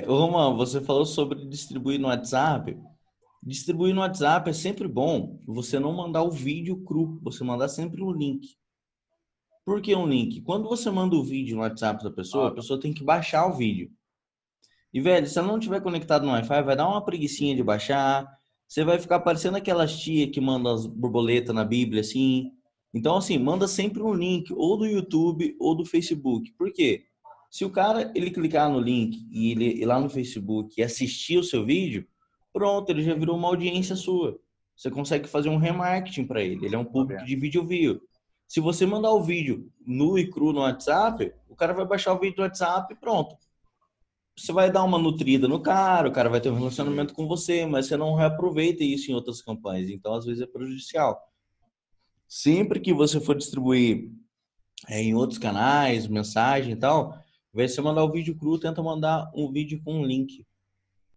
É, Roman, você falou sobre distribuir no WhatsApp. Distribuir no WhatsApp é sempre bom você não mandar o vídeo cru, você mandar sempre um link. Por que um link? Quando você manda o vídeo no WhatsApp da pessoa, a pessoa tem que baixar o vídeo. E, velho, se ela não tiver conectado no Wi-Fi, vai dar uma preguiçinha de baixar. Você vai ficar parecendo aquelas tia que mandam as borboletas na Bíblia, assim. Então, assim, manda sempre um link, ou do YouTube ou do Facebook. Por quê? Se o cara ele clicar no link e ele ir lá no Facebook e assistir o seu vídeo, pronto, ele já virou uma audiência sua. Você consegue fazer um remarketing para ele. Ele é um público de vídeo view. Se você mandar o vídeo nu e cru no WhatsApp, o cara vai baixar o vídeo do WhatsApp e pronto. Você vai dar uma nutrida no cara, o cara vai ter um relacionamento com você, mas você não reaproveita isso em outras campanhas. Então, às vezes, é prejudicial. Sempre que você for distribuir é, em outros canais, mensagem e tal, vai você mandar o vídeo cru, tenta mandar um vídeo com um link.